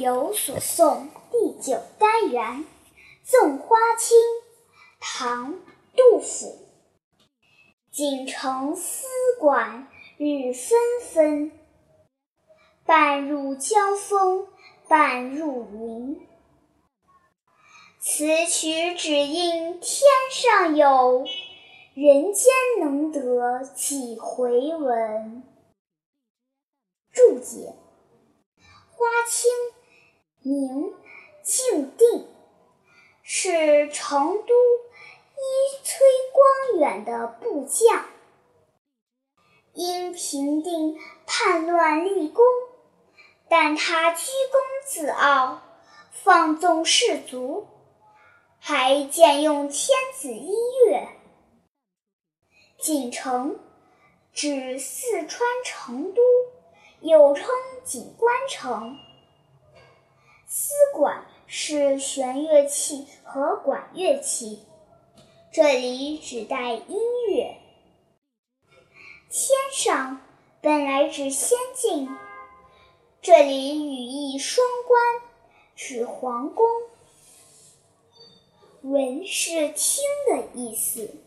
有所诵第九单元《赠花卿》唐·杜甫。锦城丝管日纷纷，半入江风半入云。此曲只应天上有，人间能得几回闻？注解。花卿名静定，是成都伊崔光远的部将。因平定叛乱立功，但他居功自傲，放纵士卒，还兼用天子音乐。锦城指四川成都。又称锦官城，丝管是弦乐器和管乐器，这里指代音乐。天上本来指仙境，这里语义双关，指皇宫。闻是听的意思。